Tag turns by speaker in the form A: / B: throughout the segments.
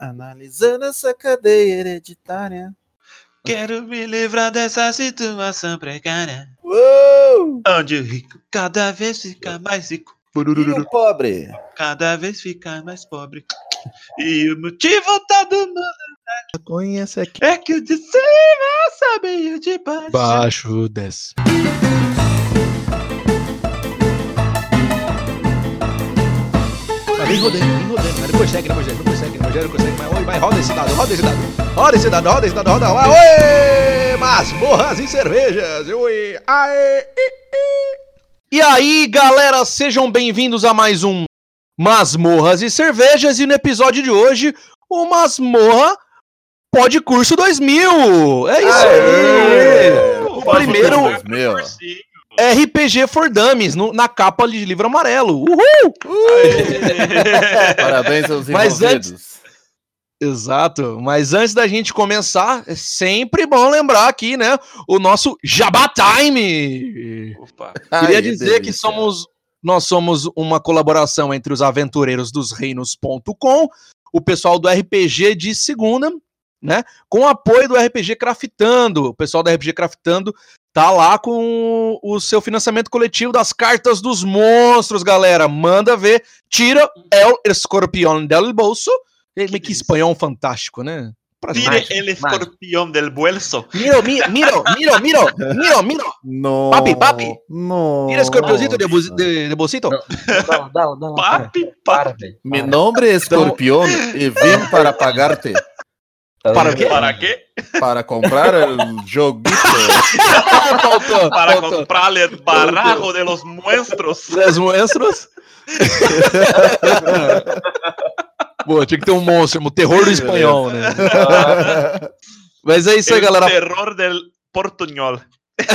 A: Analisando essa cadeia hereditária.
B: Quero me livrar dessa situação precária.
A: Uou!
B: Onde o rico cada vez fica mais rico.
A: E o pobre?
B: Cada vez fica mais pobre. E o motivo todo mundo
C: Conhece aqui.
B: é que o de cima sabe o de baixo.
C: Baixo desce. Vem rodando, vem rodando. Mas não consegue, não consegue, não consegue, não consegue, não consegue. Mas oi, vai, roda esse dado, roda esse dado. Roda esse dado, roda esse dado, roda. Oi! Masmorras e cervejas. Oi, aê, i, i. E aí, galera, sejam bem-vindos a mais um Masmorras e Cervejas. E no episódio de hoje, o Masmorra Pode Curso 2000. É isso aí. O primeiro
A: Meu.
C: RPG for Dummies, no- na capa de livro amarelo. Uhul!
A: Parabéns aos
C: Mas
A: envolvidos.
C: Exato. Mas antes da gente começar, é sempre bom lembrar aqui, né? O nosso Jabá Time.
B: Opa.
C: Queria
A: Ai,
C: dizer que somos nós somos uma colaboração entre os aventureiros dos reinos.com, o pessoal do RPG de segunda, né? Com o apoio do RPG Craftando. O pessoal do RPG Craftando tá lá com o seu financiamento coletivo das cartas dos monstros, galera. Manda ver. Tira el escorpião del bolso. Eh, Que espanhol fantástico, né?
B: Tire el escorpión del bolso.
C: Miro, miro, miro, miro, miro, miro, miro.
A: No.
C: Papi, papi.
A: No.
C: Mira escorpiãozito de, de, de bolsito.
D: Dá lá, para.
B: Papi, papi.
A: Mi nombre es Escorpión y vim para pagarte.
D: Tá
C: para o quê?
B: Para quê?
A: Para comprar el joguito.
B: Para comprar el barajo de los monstruos.
C: Os monstros. Boa, tinha que ter um monstro, o terror do espanhol, né? Mas é isso aí, galera.
B: terror del portunhol.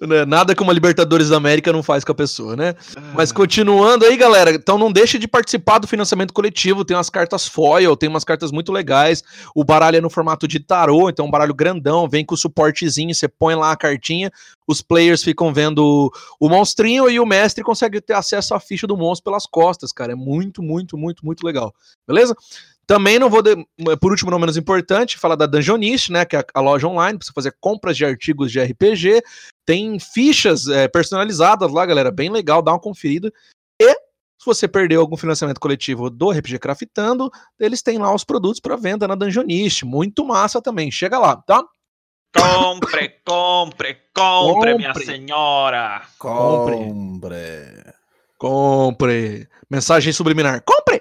C: Né, Nada que uma Libertadores da América não faz com a pessoa, né? Mas continuando aí, galera, então não deixe de participar do financiamento coletivo. Tem umas cartas foil, tem umas cartas muito legais. O baralho é no formato de tarô, então é um baralho grandão, vem com o suportezinho, você põe lá a cartinha, os players ficam vendo o monstrinho e o mestre consegue ter acesso à ficha do monstro pelas costas, cara. É muito, muito, muito, muito legal. Beleza? Também não vou, de- por último, não menos importante, falar da Dungeonist, né? Que é a loja online, pra você fazer compras de artigos de RPG. Tem fichas é, personalizadas lá, galera. Bem legal, dá uma conferida. E se você perdeu algum financiamento coletivo do RPG Craftando, eles têm lá os produtos para venda na Dungeonist. Muito massa também. Chega lá, tá?
B: Compre, compre, compre, minha
C: Compre.
B: senhora.
A: Compre.
C: Compre. Mensagem subliminar. Compre!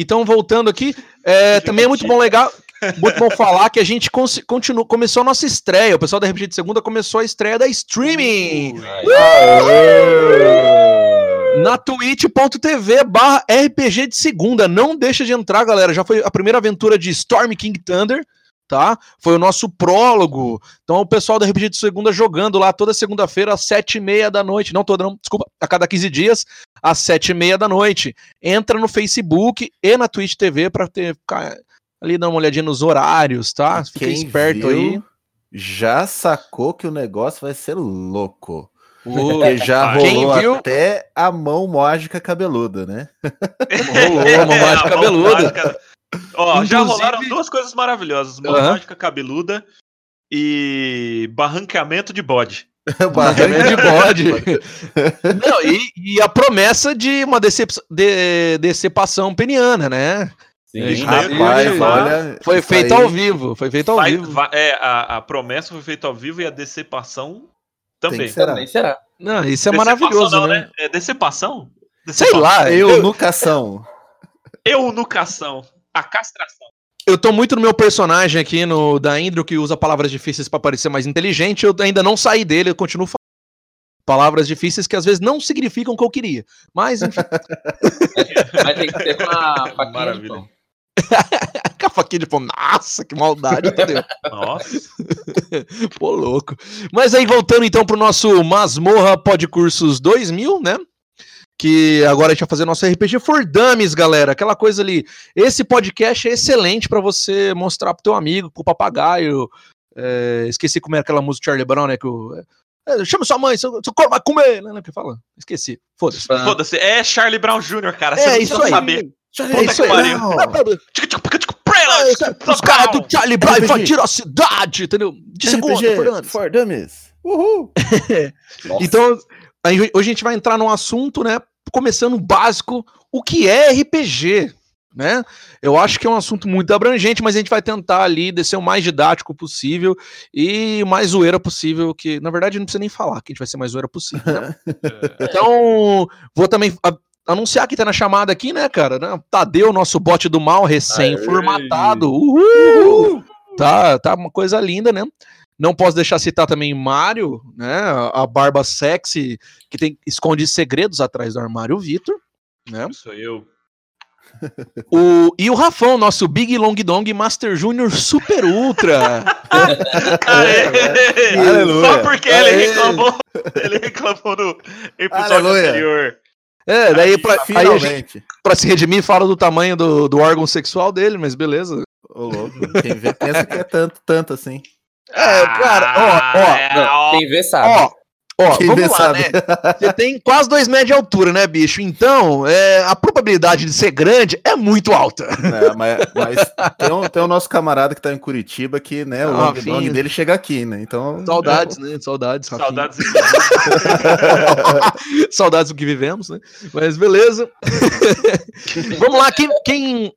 C: Então, voltando aqui, é, também é muito bom legal. Muito bom falar que a gente continua, começou a nossa estreia. O pessoal da RPG de segunda começou a estreia da streaming. na twitch.tv barra RPG de segunda. Não deixa de entrar, galera. Já foi a primeira aventura de Storm King Thunder, tá? Foi o nosso prólogo. Então o pessoal da RPG de segunda jogando lá toda segunda-feira às sete e meia da noite. Não toda, não, desculpa. A cada 15 dias, às sete e meia da noite. Entra no Facebook e na Twitch TV pra ter, ficar ali dar uma olhadinha nos horários, tá? Fica
A: Quem
C: esperto
A: viu,
C: aí.
A: Já sacou que o negócio vai ser louco.
C: O-
A: Porque já
B: Quem
A: rolou
C: viu-
A: até a mão mágica cabeluda, né?
C: Rolou, mágica
B: a mão
C: cabeluda.
B: Ó, já
C: Inclusive-
B: rolaram duas coisas maravilhosas: mágica cabeluda e barranqueamento de bode.
C: Barranca de bode. Não, e, e a promessa de uma decep de, decepação peniana, né?
D: Sim.
C: Daí-
A: Rapaz, olha.
C: Foi feito
A: aí-
C: ao vivo. Foi feito ao
B: Vai-
C: vivo.
B: vai- é, a, a promessa foi feita ao vivo e a decepação
A: Tem
B: também.
A: que ser.
D: Também será.
C: Não, isso é
B: Decepação
C: maravilhoso,
B: não,
C: né?
B: É decepação?
C: Sei lá. Eu,
A: Eunucação.
B: Eunucação. A castração.
C: eu tô muito no meu personagem aqui, no da Indro, que usa palavras difíceis pra parecer mais inteligente. Eu ainda não saí dele, eu continuo falando. Palavras difíceis que às vezes não significam o que eu queria. Mas, enfim,
D: Mas tem que ser com a faquinha de
B: Maravilha.
D: pão.
C: com a faquinha de pão. Nossa, que maldade, entendeu?
B: Nossa.
C: Pô, louco. Mas aí, voltando então pro nosso Masmorra Podcursos 2000, né? Que agora a gente vai fazer nosso RPG for Dummies, galera. Aquela coisa ali. Esse podcast é excelente pra você mostrar pro teu amigo, pro papagaio. É, esqueci como é aquela música do Charlie Brown, né? Que o, é, chama sua mãe, seu, seu corpo vai comer. Né, que fala? Esqueci. Foda-se.
D: Ah,
B: Foda-se. É Charlie Brown Jr., cara. Você
C: É
B: não
C: isso
B: precisa
C: aí.
B: saber.
A: Charlie
C: É isso aí.
A: Brown.
C: Os caras do Charlie Brown invadiram a cidade, entendeu? De segunda,
A: for Dummies. Uhul.
C: Então, aí, hoje a gente vai entrar num assunto, né? Começando o básico, o que é RPG, né? Eu acho que é um assunto muito abrangente, mas a gente vai tentar ali descer o mais didático possível e o mais zoeira possível, que na verdade não precisa nem falar que a gente vai ser mais zoeira possível. né? Então, vou também a- anunciar que tá na chamada aqui, né, cara? Né? Tadeu, nosso bot do mal, recém-formatado. Uhul! Tá, tá uma coisa linda, né? Não posso deixar citar também Mário, né? A barba sexy que tem esconde segredos atrás do armário Vitor, né?
B: Sou eu.
C: O, e o Rafão, nosso Big Long Dong Master Junior Super Ultra.
B: Aê!
A: Aleluia.
B: Só porque ele
A: Aê.
B: reclamou. Ele reclamou no episódio
A: Aleluia.
B: anterior.
C: É, daí pra, aí a gente,
A: Finalmente.
C: pra se redimir fala do tamanho do, do órgão sexual dele, mas beleza.
A: Ô, louco. Quem vê pensa que é tanto, tanto assim.
C: É, cara, ó, ó,
B: é,
D: Não,
B: ó,
D: quem vê sabe.
C: Ó, ó,
A: Quem
C: vamos
A: vê
C: lá,
A: sabe.
C: né? Você tem quase dois metros de altura, né, bicho? Então, é, a probabilidade de ser grande é muito alta.
A: É, mas mas tem, um, tem o nosso camarada que tá em Curitiba que, né, o
C: Ah, fim.
A: dong dele chega aqui, né? Então.
C: Saudades, né? Saudades, Rafinha.
B: Saudades.
C: Saudades do que vivemos, né? Mas beleza. Vamos lá, quem, quem-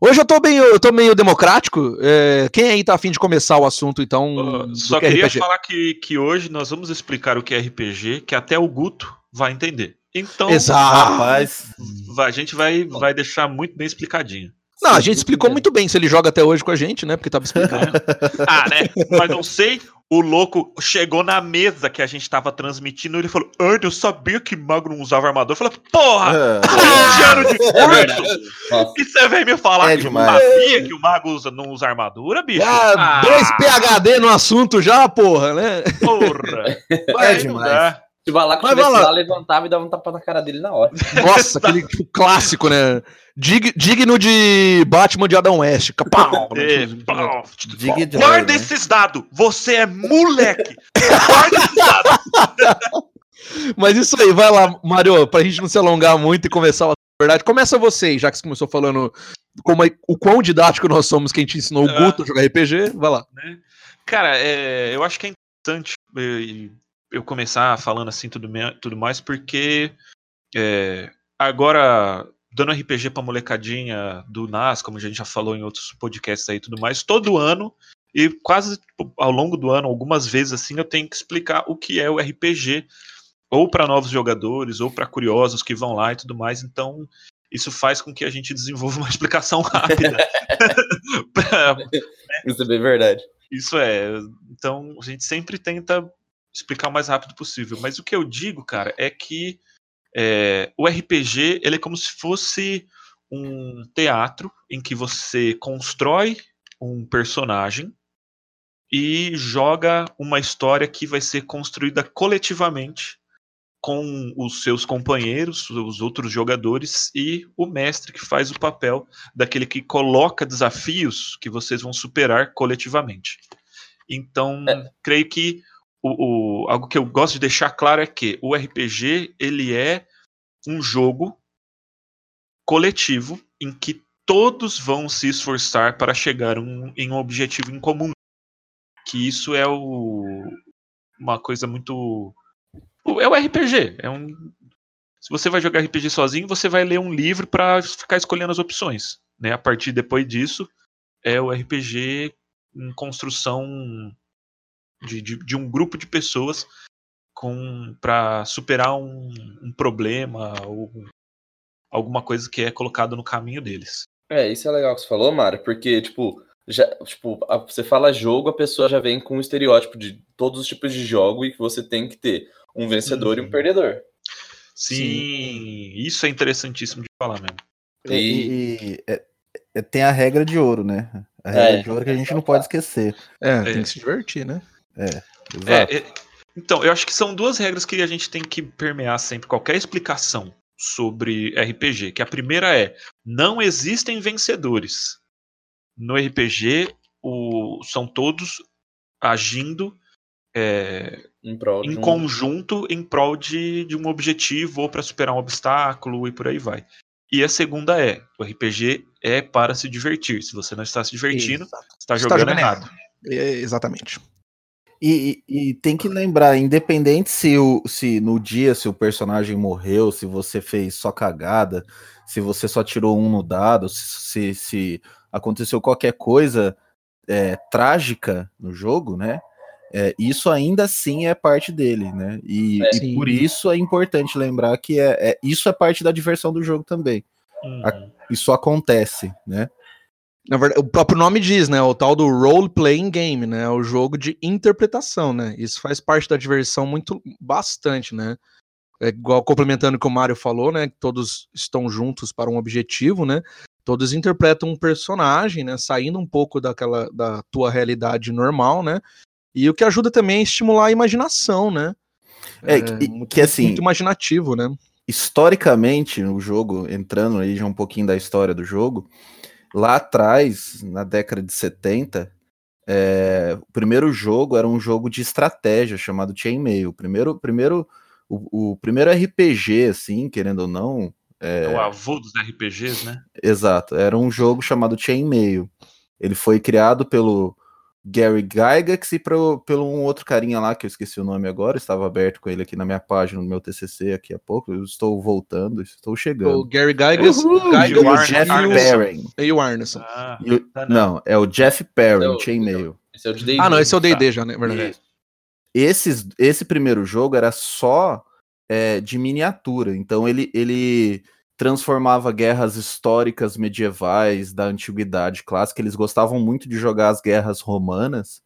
C: Hoje eu tô bem, eu tô meio democrático. é, quem aí tá afim de começar o assunto, então? Do
B: Só
C: que é
B: queria
C: RPG?
B: falar que, que hoje nós vamos explicar o que é RPG, que até o Guto vai entender. Então,
C: Exato.
A: Rapaz,
B: vai- a gente vai, vai deixar muito bem explicadinho.
C: Não, a gente explicou muito bem se ele joga até hoje com a gente, né? Porque tava explicando.
B: Ah, né? Mas não sei. O louco chegou na mesa que a gente tava transmitindo e ele falou: Ah, eu sabia que mago não usava armador. Eu falei: Porra!
A: é,
B: 20 anos de
D: É
B: curso!
D: Nossa.
B: E você vem me falar
A: É
B: que
A: demais.
B: sabia que o mago usa, não usa armadura, bicho?
C: Ah, dois PHD no assunto já, porra, né?
B: Porra!
A: é
B: não
A: demais.
D: Se o Balaco
C: Mas
D: tivesse
C: vai lá.
D: levantava e dava um tapa na cara dele na hora.
C: Nossa, aquele tipo, clássico, né? Dig- digno de Batman de Adam West. Capau,
B: É, pau. Guarda esses dados! Você é moleque! Guarda esses dados!
C: Mas isso aí, vai lá, Mário, pra gente não se alongar muito e começar a verdade. Começa você, aí, já que você começou falando como é- o quão didático nós somos, que a gente ensinou o
B: Ah.
C: Guto a jogar RPG. Vai lá.
B: né? Cara, é, eu acho que é interessante eh, eu começar falando assim tudo, me- tudo mais, porque é, agora, dando RPG pra molecadinha do NAS, como a gente já falou em outros podcasts aí e tudo mais, todo ano, e quase tipo, ao longo do ano, algumas vezes assim, eu tenho que explicar o que é o RPG, ou para novos jogadores, ou para curiosos que vão lá e tudo mais, então. Isso faz com que a gente desenvolva uma explicação rápida. Pra-
D: Isso é bem verdade.
B: isso é. Então, a gente sempre tenta explicar o mais rápido possível. Mas o que eu digo, cara, é que é, o RPG ele é como se fosse um teatro em que você constrói um personagem e joga uma história que vai ser construída coletivamente com os seus companheiros, os outros jogadores e o mestre que faz o papel daquele que coloca desafios que vocês vão superar coletivamente. Então,
D: É.
B: creio que o, o- algo que eu gosto de deixar claro é que o RPG ele é um jogo coletivo em que todos vão se esforçar para chegar um- em um objetivo em comum. Que isso é o- uma coisa muito. É o RPG. É um, se você vai jogar RPG sozinho, você vai ler um livro para ficar escolhendo as opções. Né? A partir depois disso, é o RPG em construção de, de, de um grupo de pessoas para superar um, um problema ou alguma coisa que é colocado no caminho deles.
D: É, isso é legal que você falou, Mário, porque, tipo, já, tipo, a- você fala jogo, a pessoa já vem com um estereótipo de todos os tipos de jogo e que você tem que ter um vencedor e um
B: Uhum.
D: perdedor.
B: Sim, isso é interessantíssimo de falar mesmo.
A: E, e- é- é- tem a regra de ouro, né? A regra
D: É.
A: de ouro que a gente não pode esquecer.
C: É, tem que se divertir, né?
A: Exato.
B: É, é, então, eu acho que são duas regras que a gente tem que permear sempre qualquer explicação sobre RPG. Que a primeira é: não existem vencedores. No RPG, o- são todos agindo é,
D: Em
B: em
D: um-
B: conjunto em prol de, de um objetivo ou para superar um obstáculo e por aí vai. E a segunda é: o RPG é para se divertir. Se você não está se divertindo,
C: Exato.
B: está
C: Está
B: jogando
C: jogando
B: errado.
C: É, exatamente.
A: E, e- e tem que lembrar, independente se, o, se no dia se o personagem morreu, se você fez só cagada, se você só tirou um no dado, se, se aconteceu qualquer coisa é, trágica no jogo, né? é, isso ainda assim é parte dele, né? E,
D: É.
A: e por isso é importante lembrar que é, é- isso é parte da diversão do jogo também.
B: Uhum.
A: Isso acontece, né?
C: Na verdade, o próprio nome diz, né? O tal do role-playing game, né? O jogo de interpretação, né? Isso faz parte da diversão muito bastante, né? É igual complementando o que o Mário falou, né? Que todos estão juntos para um objetivo, né? Todos interpretam um personagem, né? Saindo um pouco daquela da tua realidade normal, né? E o que ajuda também é estimular a imaginação, né?
A: É, que-
C: muito,
A: que assim-
C: muito imaginativo, né?
A: historicamente no jogo, entrando aí já um pouquinho da história do jogo, lá atrás, na década de 70, é, o primeiro jogo era um jogo de estratégia chamado Chainmail. O primeiro, primeiro, o, o primeiro RPG, assim, querendo ou não,
B: É o avô dos RPGs, né?
A: exato, era um jogo chamado Chainmail. Ele foi criado pelo Gary Gygax e pro, pelo um outro carinha lá, que eu esqueci o nome agora, estava aberto com ele aqui na minha página, no meu TCC aqui a pouco, eu estou voltando, estou
C: O
A: chegando.
C: Gary Gygax,
A: Uhul,
C: Gygax
A: e o Jeff. Perrin.
C: e o Arneson.
B: Ah,
A: E o-
B: Tá,
A: não, é o Jeff Perrin,
D: É o-
A: Chainmail.
D: Esse é o.
C: Ah, não, esse é o D&D
B: Tá.
C: já, né? Verdade.
A: Esses, esse primeiro jogo era só é, de miniatura, então ele, ele transformava guerras históricas medievais da antiguidade clássica. Eles gostavam muito de jogar as guerras romanas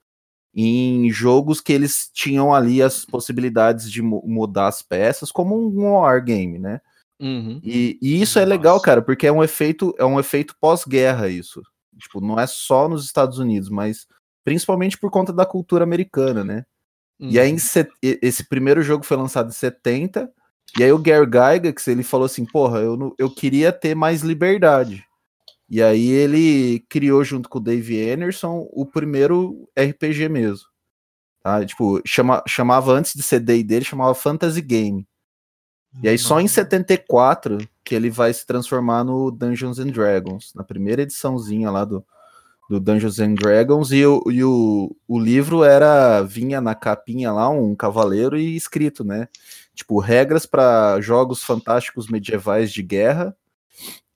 A: em jogos que eles tinham ali as possibilidades de mu- mudar as peças, como um wargame, né?
C: Uhum.
A: E, e isso é legal,
B: Nossa.
A: cara, porque é um efeito, é um efeito pós-guerra isso. Tipo, não é só nos Estados Unidos, mas principalmente por conta da cultura americana, né? E aí, e- esse primeiro jogo foi lançado em 70, e aí o Gary Gygax, ele falou assim, porra, eu, não- eu queria ter mais liberdade. E aí ele criou, junto com o Dave Anderson, o primeiro RPG mesmo. Tá? Tipo, chama, chamava, antes de ser D&D, ele chamava Fantasy Game. E aí só em 74 que ele vai se transformar no Dungeons and Dragons, na primeira ediçãozinha lá do, do Dungeons and Dragons, e, o, e o, o livro era, vinha na capinha lá, um cavaleiro e escrito, né? Tipo, regras para jogos fantásticos medievais de guerra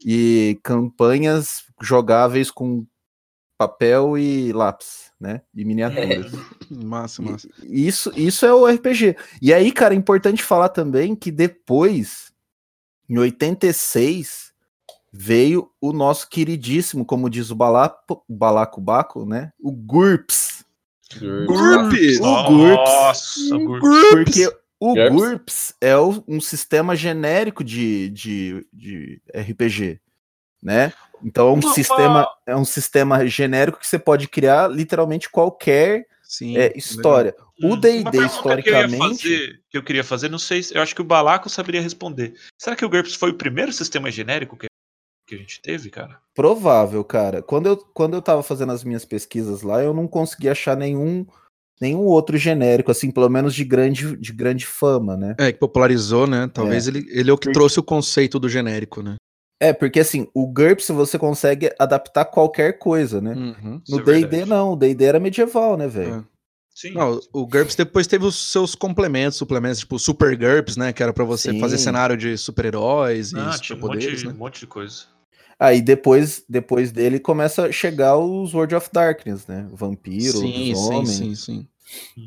A: e campanhas jogáveis com papel e lápis, né? E miniaturas.
C: Massa, massa.
A: E Isso, isso é o RPG. E aí, cara, é importante falar também que depois, em 86, veio o nosso queridíssimo, como diz o Balaco, Balaco Baco, né? O GURPS.
C: GURPS!
A: O GURPS.
B: Nossa, o GURPS.
A: Porque o
D: GURPS?
A: GURPS é o- um sistema genérico de, de, de RPG, né? Então é um sistema é um sistema genérico que você pode criar literalmente qualquer
C: Sim.
A: é, história. O
B: Hum,
A: D&D,
B: uma pergunta Que eu,
A: historicamente-
B: fazer, que eu queria fazer, não sei, se- eu acho que o Balaco saberia responder. Será que o GURPS foi o primeiro sistema genérico que, que a gente teve, cara?
A: Provável, cara. Quando eu, quando eu tava fazendo as minhas pesquisas lá, eu não consegui achar nenhum, nenhum outro genérico, assim, pelo menos de grande, de grande fama, né?
C: É, que popularizou, né? Talvez ele, ele é o que
A: Porque-
C: trouxe o conceito do genérico, né?
A: É, porque assim, o GURPS você consegue adaptar qualquer coisa, né?
C: Uhum.
A: No
B: é
A: D&D
B: verdade.
A: não, o D&D era medieval, né, velho?
C: É.
B: Sim.
C: Não, o GURPS depois teve os seus complementos, suplementos, tipo Super GURPS, né? Que era pra você
A: Sim.
C: fazer cenário de super-heróis e
B: ah, tinha um monte,
C: superpoderes, né?
B: um monte de coisa.
A: Aí depois, depois dele começa a chegar os World of Darkness, né? Vampiro,
C: Sim, sim, sim, sim.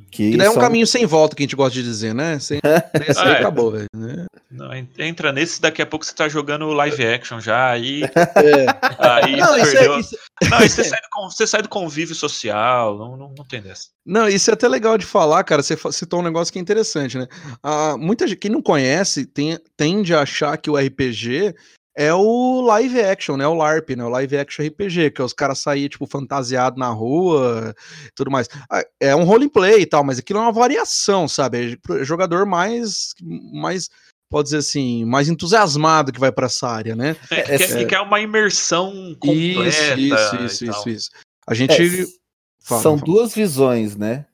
A: Que
C: E daí é um
A: são-
C: caminho sem volta que a gente gosta de dizer, né? Sem... Esse aí
B: Ah, é.
C: acabou, velho. né?
B: Não, en- entra nesse, daqui a pouco você tá jogando live action já, aí,
C: É.
B: aí
C: Não, isso
B: perdeu.
C: é, isso-
B: Não, aí você sai, do, você sai do convívio social, não, não, não tem dessa.
C: Não, isso é até legal de falar, cara. Você citou um negócio que é interessante, né? Ah, muita gente, quem não conhece tem- tende a achar que o RPG é o live action, né? O LARP, né? O live action RPG, que é os caras saírem, tipo, fantasiado na rua tudo mais. Ah, É um roleplay e tal, mas aquilo é uma variação, sabe? É pro jogador mais, mais, pode dizer assim, mais entusiasmado que vai pra essa área, né?
B: É, que,
A: É,
B: quer,
A: é.
B: que quer uma imersão completa.
C: Isso, isso, isso, isso, isso. A gente.
A: É,
C: Fala,
A: são
C: fala.
A: duas visões, né?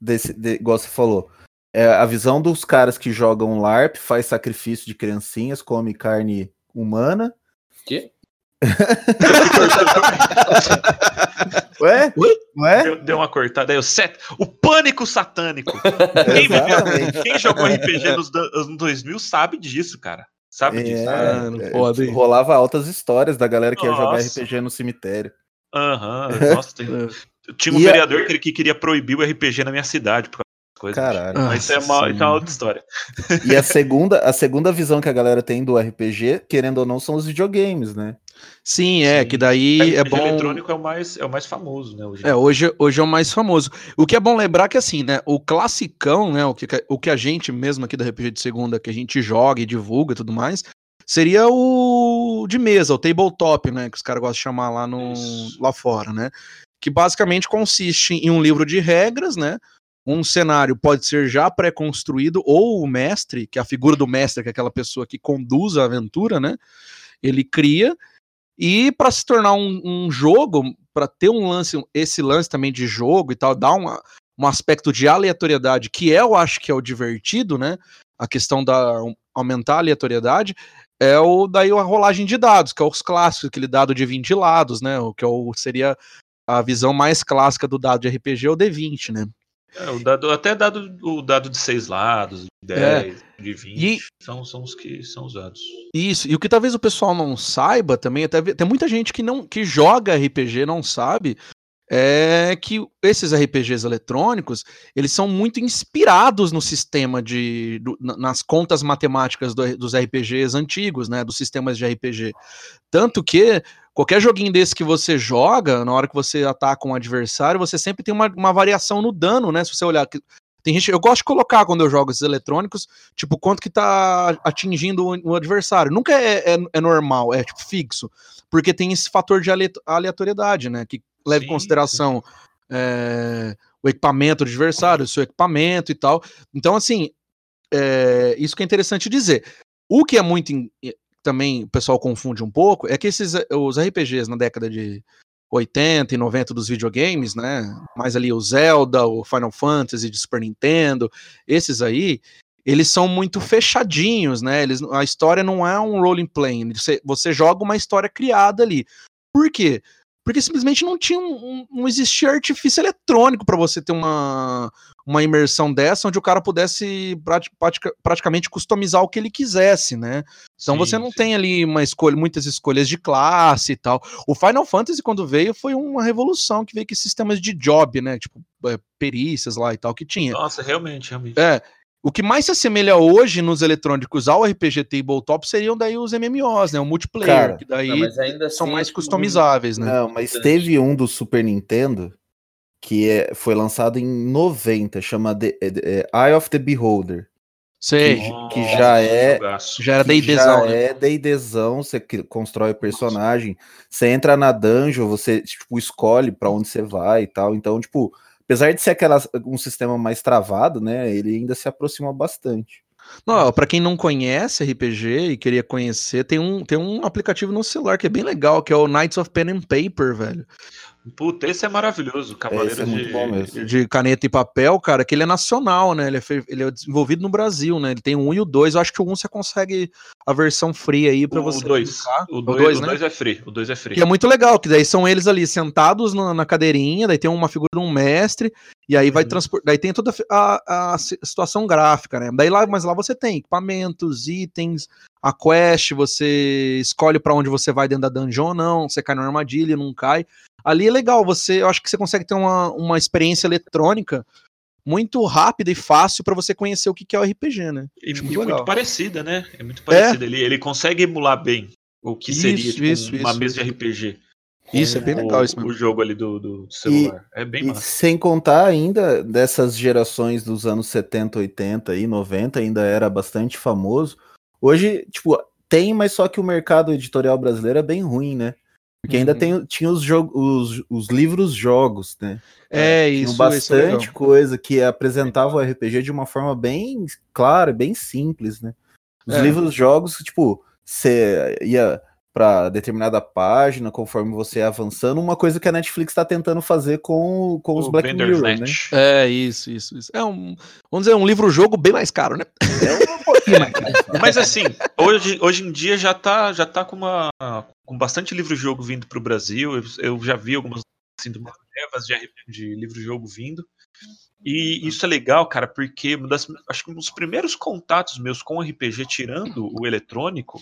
A: Desse, de, igual você falou. É a visão dos caras que jogam LARP, faz sacrifício de criancinhas, come carne humana,
D: Quê?
A: Ué? Ué?
B: Deu, deu uma cortada aí, o, set, o pânico satânico. Quem, viveu- quem jogou RPG nos anos 2000 sabe disso, cara. Sabe disso.
A: É,
C: Mano,
A: é,
C: hein?
A: rolava altas histórias da galera que ia jogar
B: Nossa.
A: RPG no cemitério.
B: Aham, nossa, tem-
C: É.
B: tinha um
A: E a-
B: vereador que, que queria proibir o RPG na minha cidade por causa das coisas.
A: Caralho.
C: Ah,
B: Mas isso é, uma, isso é uma outra história.
A: E a segunda, a segunda visão que a galera tem do RPG, querendo ou não, são os videogames, né?
C: Sim, é,
B: Sim.
C: que daí é
B: RPG
C: bom.
B: eletrônico é o mais, é o mais famoso, né? Hoje.
C: É, hoje, hoje é o mais famoso. O que é bom lembrar que, assim, né, o classicão, né, o que, o que a gente mesmo aqui da RPG de segunda, que a gente joga e divulga e tudo mais, seria o de mesa, o tabletop, né, que os caras gostam de chamar lá, no,
B: Isso.
C: lá fora, né, que basicamente consiste em um livro de regras, né, um cenário pode ser já pré-construído, ou o mestre, que é a figura do mestre, que é aquela pessoa que conduz a aventura, né, ele cria, e para se tornar um, um jogo, para ter um lance, esse lance também de jogo e tal, dar uma, um aspecto de aleatoriedade, que é, eu acho que é o divertido, né? A questão da um- aumentar a aleatoriedade, é o daí a rolagem de dados, que é os clássicos, aquele dado de 20 lados, né? O que é o, seria a visão mais clássica do dado de RPG, é o D20, né?
B: É, o dado, até dado, o dado de seis lados, de 10, de 20,
C: E-
B: são, são os que são usados.
C: Isso, e o que talvez o pessoal não saiba também, até tem muita gente que não que joga RPG não sabe, é que esses RPGs eletrônicos, eles são muito inspirados no sistema de do- na- nas contas matemáticas do- dos RPGs antigos, né, dos sistemas de RPG. Tanto que qualquer joguinho desse que você joga, na hora que você ataca um adversário, você sempre tem uma, uma variação no dano, né? Se você olhar tem gente, eu gosto de colocar quando eu jogo esses eletrônicos, tipo, quanto que tá atingindo o, adversário. Nunca é, é, é normal, é tipo fixo, porque tem esse fator de ale- aleatoriedade, né? Que leva em
B: Sim,
C: consideração é, o equipamento do adversário, o seu equipamento e tal. Então, assim, é, isso que é interessante dizer. O que é muito também o pessoal confunde um pouco é que esses os RPGs na década de 80 e 90 dos videogames, né? Mais ali o Zelda, o Final Fantasy de Super Nintendo, esses aí, eles são muito fechadinhos, né? Eles, a história não é um role playing, você, você joga uma história criada ali. Por quê? Porque simplesmente não tinha um, um- não existia artifício eletrônico para você ter uma, uma imersão dessa, onde o cara pudesse prati- pratica- praticamente customizar o que ele quisesse, né? Então
B: Sim,
C: você não
B: sim.
C: tem ali uma escolha, muitas escolhas de classe e tal. O Final Fantasy, quando veio, foi uma revolução que veio com sistemas de job, né? Tipo, é, perícias lá e tal que tinha.
B: Nossa, realmente, realmente.
C: É. O que mais se assemelha hoje nos eletrônicos ao RPG Tabletop seriam daí os MMOs, né? O multiplayer,
A: Cara,
C: que daí
D: Não, mas ainda
C: são mais customizáveis, né?
A: Não, mas teve um do Super Nintendo que é, foi lançado em 90, chama The- é, é, Eye of the Beholder.
C: Sei.
A: que já é-.
C: Já era
A: que
C: D&Dzão,
A: já
C: né?
A: é D&Dzão, você constrói o personagem, você entra na dungeon, você tipo, escolhe pra onde você vai e tal. Então, tipo, apesar de ser aquela, um sistema mais travado, né, ele ainda se aproxima bastante.
C: Não, para quem não conhece RPG e queria conhecer, tem um, tem um aplicativo no celular que é bem legal, que é o Knights of Pen and Paper, velho.
B: Puta, esse é maravilhoso. Cavaleiro
A: é muito
B: de...
A: bom mesmo.
C: De caneta e papel, cara, que ele é nacional, né? Ele é, fe- ele é desenvolvido no Brasil, né? Ele tem o 1 e o 2. Eu acho que o 1 você consegue a versão free aí pra
B: O
C: você.
B: 2.
C: brincar.
B: O
C: dois,
B: 2
C: né?
B: é free. O 2 é free.
C: Que é muito legal, que daí são eles ali sentados na, na cadeirinha, daí tem uma figura de um mestre, e aí vai
B: Uhum.
C: transportar. Daí tem toda a, a si- situação gráfica, né? Daí lá, mas lá você tem equipamentos, itens, a quest, você escolhe pra onde você vai dentro da dungeon ou não, você cai na armadilha, não cai. Ali é legal, você, eu acho que você consegue ter uma, uma experiência eletrônica muito rápida e fácil pra você conhecer o que que é o RPG, né?
B: E, e
C: muito
B: muito, parecida, né? É muito parecida. Ele, ele consegue emular bem o que seria
C: Isso,
B: tipo,
C: isso,
B: uma
C: isso,
B: mesa de RPG.
C: Isso, é bem
B: O-
C: legal isso
B: O
C: mesmo.
B: jogo ali do, do celular. é bem
A: E
B: massa.
A: sem contar ainda dessas gerações dos anos 70, 80 e 90, ainda era bastante famoso. Hoje, tipo, tem, mas só que o mercado editorial brasileiro é bem ruim, né? Porque ainda
C: Uhum.
A: tem, tinha os, os, os livros-jogos, né?
C: É,
A: Tinham
C: isso, isso é
A: bastante
C: legal.
A: coisa que apresentava o RPG de uma forma bem clara, bem simples, né? Os
C: É.
A: livros-jogos, tipo, você ia para determinada página, conforme você ia avançando, uma coisa que a Netflix está tentando fazer com, com os
B: O
A: Black Mirror, né?
C: É, isso, isso, isso. É um, vamos dizer, um livro-jogo bem mais caro, né?
A: É uma- pô,
C: aqui, Mike.
B: Mas assim, hoje, hoje em dia já tá, já tá com, uma, com bastante livro-jogo vindo pro Brasil. Eu, eu já vi algumas assim, levas de, de livro-jogo vindo. E isso é legal, cara, porque das, acho que um dos primeiros contatos meus com RPG, tirando o eletrônico,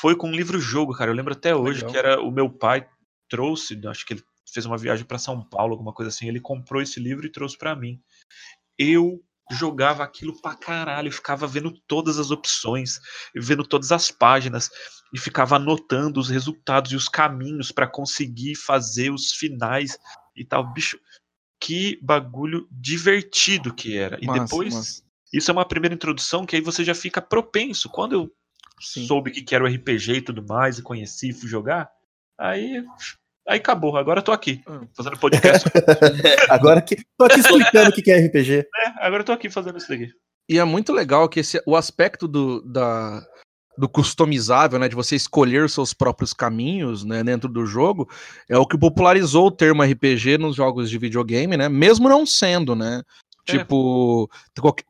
B: foi com um livro-jogo, cara. Eu lembro até hoje legal. que era o meu pai trouxe, acho que ele fez uma viagem para São Paulo, alguma coisa assim. Ele comprou esse livro e trouxe para mim. Eu jogava aquilo pra caralho, ficava vendo todas as opções, vendo todas as páginas e ficava anotando os resultados e os caminhos para conseguir fazer os finais e tal. Bicho, que bagulho divertido que era. E massa, depois, massa. isso é uma primeira introdução que aí você já fica propenso. Quando eu Sim. soube que era o RPG e tudo mais, e conheci, fui jogar, aí Aí acabou, agora eu tô aqui, hum. fazendo podcast.
A: agora que tô aqui explicando o que é RPG.
B: É, agora eu tô aqui fazendo isso daqui.
C: E é muito legal que esse, o aspecto do, da, do customizável, né, de você escolher os seus próprios caminhos, né, dentro do jogo, é o que popularizou o termo RPG nos jogos de videogame, né, mesmo não sendo, né, é. tipo,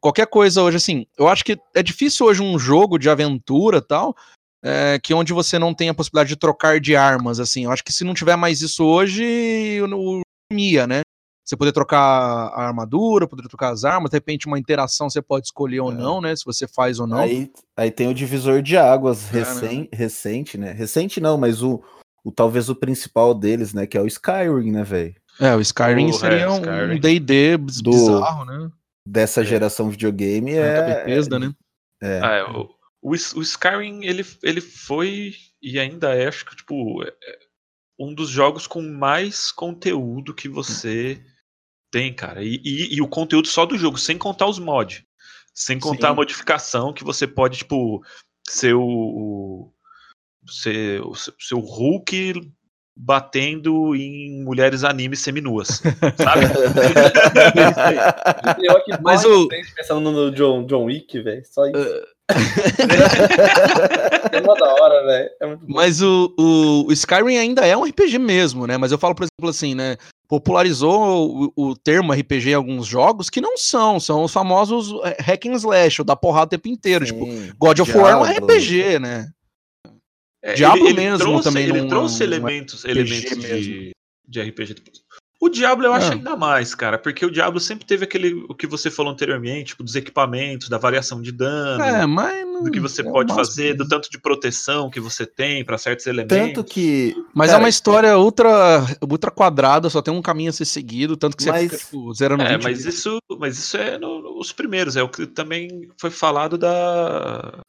C: qualquer coisa hoje, assim, eu acho que é difícil hoje um jogo de aventura tal, é, que onde você não tem a possibilidade de trocar de armas, assim, eu acho que se não tiver mais isso hoje, o Mia, né, você poder trocar a armadura, poder trocar as armas, de repente uma interação você pode escolher ou é. não, né? Se você faz ou não.
A: Aí, aí tem o divisor de águas é, recém, né? recente, né? Recente não, mas o, o talvez o principal deles, né? Que é o Skyrim, né, velho?
C: É, o Skyrim seria é, um D&D bizarro, né?
A: Dessa é. geração videogame é...
B: Bethesda, né? É. Ah, é o, o, o, Skyrim, ele, ele foi e ainda é, acho que, tipo, é, um dos jogos com mais conteúdo que você tem, cara. E, e, e, o conteúdo só do jogo, sem contar os mods. Sem contar Sim. a modificação que você pode, tipo, ser o. o ser o seu Hulk batendo em mulheres anime seminuas, sabe?
D: Mas o pensando no John, John Wick, velho, só isso. Uh... é uma da hora, velho. É
C: Mas o, o, o, Skyrim ainda é um RPG mesmo, né? Mas eu falo, por exemplo, assim, né? popularizou o, o, termo RPG em alguns jogos que não são, são os famosos é, hack and slash, o da porrada o tempo inteiro. Sim, tipo, God of War é um RPG, né?
B: É, Diablo ele, ele mesmo trouxe, também. Ele trouxe elementos, elementos de, de RPG. O Diablo eu acho é. ainda mais, cara, porque o Diablo sempre teve aquele, o que você falou anteriormente, tipo, dos equipamentos, da variação de dano,
C: é, mas não,
B: do que você é pode fazer, do tanto de proteção que você tem para certos elementos.
A: Tanto que.
C: Mas é cara, é uma história ultra, ultra quadrada, só tem um caminho a ser seguido, tanto que
B: mas,
C: você fica tipo, zerando
B: É, mas isso, mas isso é no, os primeiros, é o que também foi falado da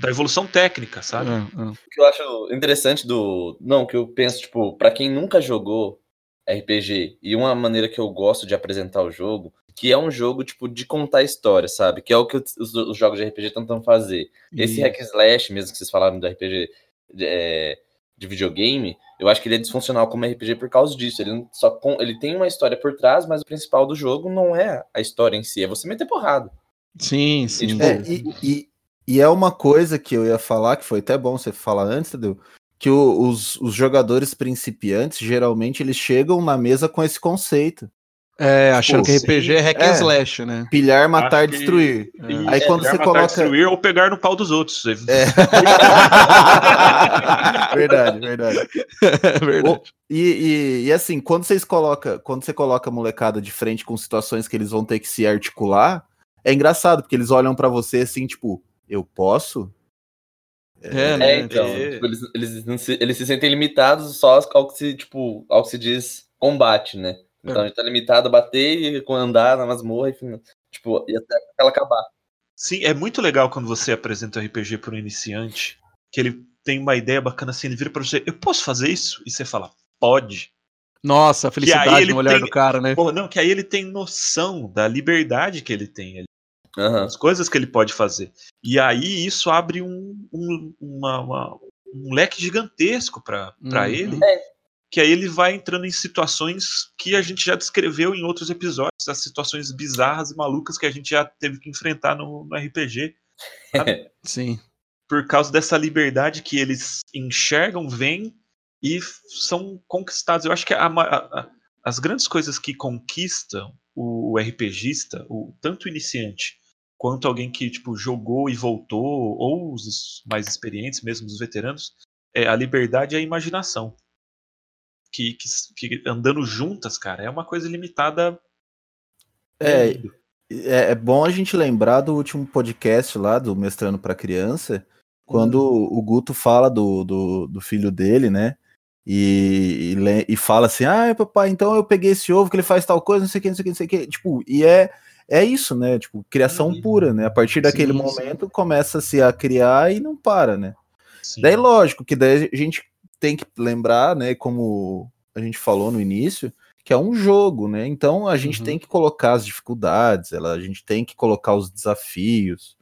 B: da evolução técnica, sabe? É,
D: é. O que eu acho interessante do. Não, que eu penso, tipo, para quem nunca jogou RPG e uma maneira que eu gosto de apresentar o jogo, que é um jogo, tipo, de contar história, sabe? Que é o que os, os jogos de RPG tentam fazer. Esse hack slash, mesmo que vocês falaram do RPG de, é, de videogame, eu acho que ele é disfuncional como RPG por causa disso. Ele, só com, ele tem uma história por trás, mas o principal do jogo não é a história em si, é você meter porrada.
C: Sim, sim.
A: E, tipo, é, e, e, e é uma coisa que eu ia falar, que foi até bom você falar antes, entendeu? Que o, os, os jogadores principiantes, geralmente, eles chegam na mesa com esse conceito.
C: É, achando Pô, que RPG sim. é hack and é, slash, né?
A: Pilhar, matar, Acho destruir. Que... É. Aí quando você coloca.
B: destruir ou pegar no pau dos outros. É.
A: verdade, verdade. verdade. E, e, e, assim, quando vocês coloca, quando você coloca a molecada de frente com situações que eles vão ter que se articular, é engraçado, porque eles olham para você assim, tipo, eu posso?
D: É, né? É, então, tipo, eles, eles, se, eles se sentem limitados só ao que se, tipo, ao que se diz combate, né? Então é. a gente tá limitado a bater e andar na masmorra, enfim, tipo, e até ela acabar.
B: Sim, é muito legal quando você apresenta o RPG para um iniciante, que ele tem uma ideia bacana assim, ele vira para você, eu posso fazer isso? E você fala, pode.
C: Nossa, a felicidade no olhar
B: tem,
C: do cara, né?
B: Pô, não, que aí ele tem noção da liberdade que ele tem uhum. as coisas que ele pode fazer. E aí isso abre um, um, uma, uma, um leque gigantesco para uhum. ele. É. Que aí ele vai entrando em situações que a gente já descreveu em outros episódios, as situações bizarras e malucas que a gente já teve que enfrentar no, no RPG.
C: Sim.
B: Por causa dessa liberdade que eles enxergam, veem e são conquistados. Eu acho que a, a, as grandes coisas que conquistam o, RPGista, o, tanto o iniciante quanto alguém que tipo jogou e voltou, ou os mais experientes, mesmo os veteranos, é a liberdade e a imaginação. Que, que, que andando juntas, cara, é uma coisa limitada.
A: É, é, é, bom a gente lembrar do último podcast lá do Mestrando para Criança, quando hum. o Guto fala do, do, do, filho dele, né? E, e, e, fala assim: ah, papai, então eu peguei esse ovo que ele faz tal coisa, não sei o que, não sei o que, não sei o que. Tipo, e é, é isso, né? Tipo, criação uhum. pura, né? A partir daquele sim, momento começa-se a criar e não para, né? Sim. Daí, lógico, que daí a gente tem que lembrar, né? Como a gente falou no início, que é um jogo, né? Então a gente uhum. tem que colocar as dificuldades, ela, a gente tem que colocar os desafios,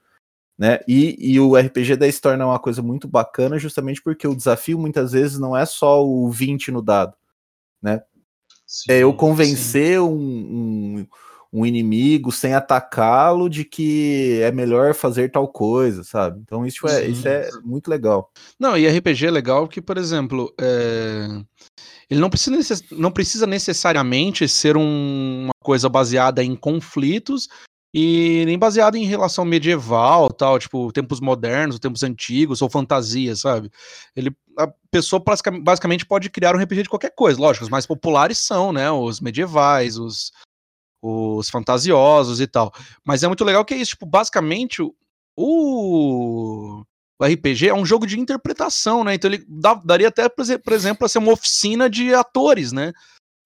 A: né? E, e o RPG daí se torna uma coisa muito bacana justamente porque o desafio muitas vezes não é só o 20 no dado, né? Sim, é eu convencer um, um, um, inimigo sem atacá-lo de que é melhor fazer tal coisa, sabe? Então isso é, isso é muito legal.
C: Não, e RPG é legal que, por exemplo, é ele não precisa, não precisa necessariamente ser um, uma coisa baseada em conflitos e nem baseada em relação medieval, tal, tipo, tempos modernos, tempos antigos, ou fantasia, sabe? Ele, a pessoa basicamente pode criar um RPG de qualquer coisa. Lógico, os mais populares são, né, os medievais, os, os fantasiosos e tal. Mas é muito legal que é isso, tipo, basicamente o, o RPG é um jogo de interpretação, né? Então ele dá, daria até, por exemplo, a ser uma oficina de atores, né?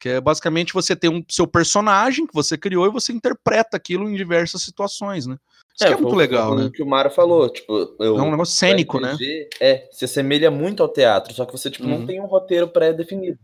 C: Que é basicamente você tem um seu personagem que você criou e você interpreta aquilo em diversas situações, né? Isso é, é muito legal, né?
D: O que o Mário falou, tipo,
C: eu, é um negócio cênico, né?
D: É, se assemelha muito ao teatro, só que você tipo uhum. não tem um roteiro pré-definido.